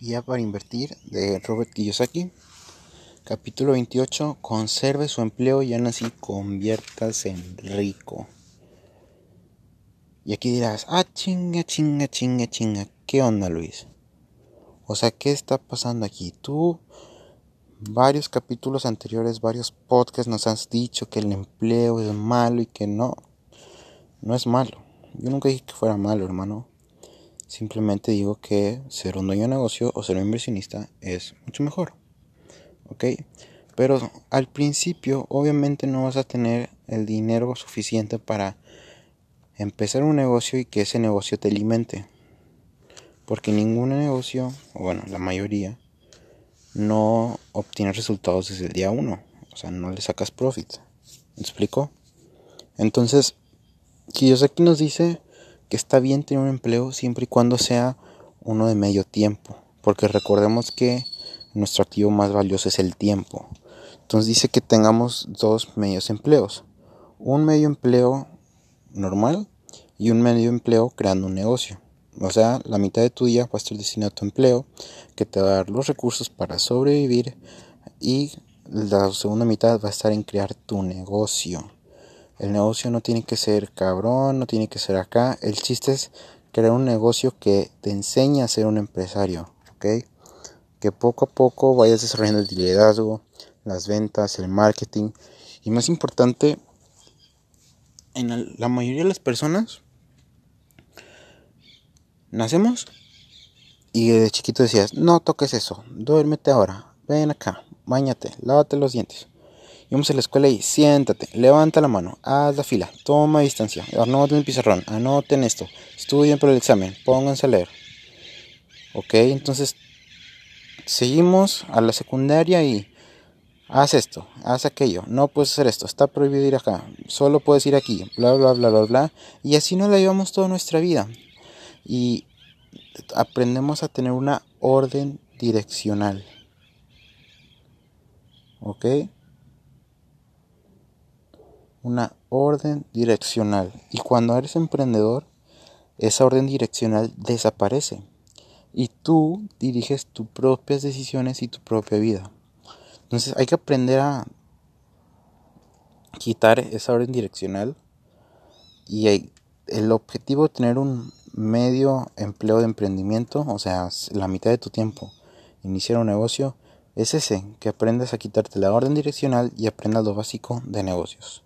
Guía para invertir de Robert Kiyosaki. Capítulo 28. Conserve su empleo y aún así conviertas en rico. Y aquí dirás, ah, chinga, chinga, chinga, chinga. ¿Qué onda, Luis? O sea, ¿qué está pasando aquí? Tú, varios capítulos anteriores, varios podcasts nos has dicho que el empleo es malo y que no. No es malo. Yo nunca dije que fuera malo, hermano. Simplemente digo que ser un dueño de negocio o ser un inversionista es mucho mejor. ¿Ok? Pero al principio obviamente no vas a tener el dinero suficiente para empezar un negocio y que ese negocio te alimente. Porque ningún negocio, o bueno, la mayoría, no obtiene resultados desde el día uno. O sea, no le sacas profit. ¿Me explico? Entonces, Kiyosaki nos dice que está bien tener un empleo siempre y cuando sea uno de medio tiempo, porque recordemos que nuestro activo más valioso es el tiempo. Entonces dice que tengamos dos medios empleos, un medio empleo normal y un medio empleo creando un negocio. O sea, la mitad de tu día va a estar destinado a tu empleo, que te va a dar los recursos para sobrevivir y la segunda mitad va a estar en crear tu negocio. El negocio no tiene que ser cabrón, no tiene que ser acá. El chiste es crear un negocio que te enseñe a ser un empresario, ¿ok? Que poco a poco vayas desarrollando el liderazgo, las ventas, el marketing. Y más importante, en la mayoría de las personas nacemos y de chiquito decías, no toques eso, duérmete ahora, ven acá, bañate, lávate los dientes. Íbamos a la escuela y siéntate, levanta la mano, haz la fila, toma distancia, anoten el pizarrón, anoten esto, estudien por el examen, pónganse a leer. Ok, entonces seguimos a la secundaria y haz esto, haz aquello, no puedes hacer esto, está prohibido ir acá, solo puedes ir aquí, bla, bla, bla, bla, bla. Y así nos la llevamos toda nuestra vida. Y aprendemos a tener una orden direccional. ¿Ok? Una orden direccional. Y cuando eres emprendedor, esa orden direccional desaparece. Y tú diriges tus propias decisiones y tu propia vida. Entonces hay que aprender a quitar esa orden direccional. Y el objetivo de tener un medio empleo de emprendimiento, o sea, la mitad de tu tiempo, iniciar un negocio, es ese, que aprendas a quitarte la orden direccional y aprendas lo básico de negocios.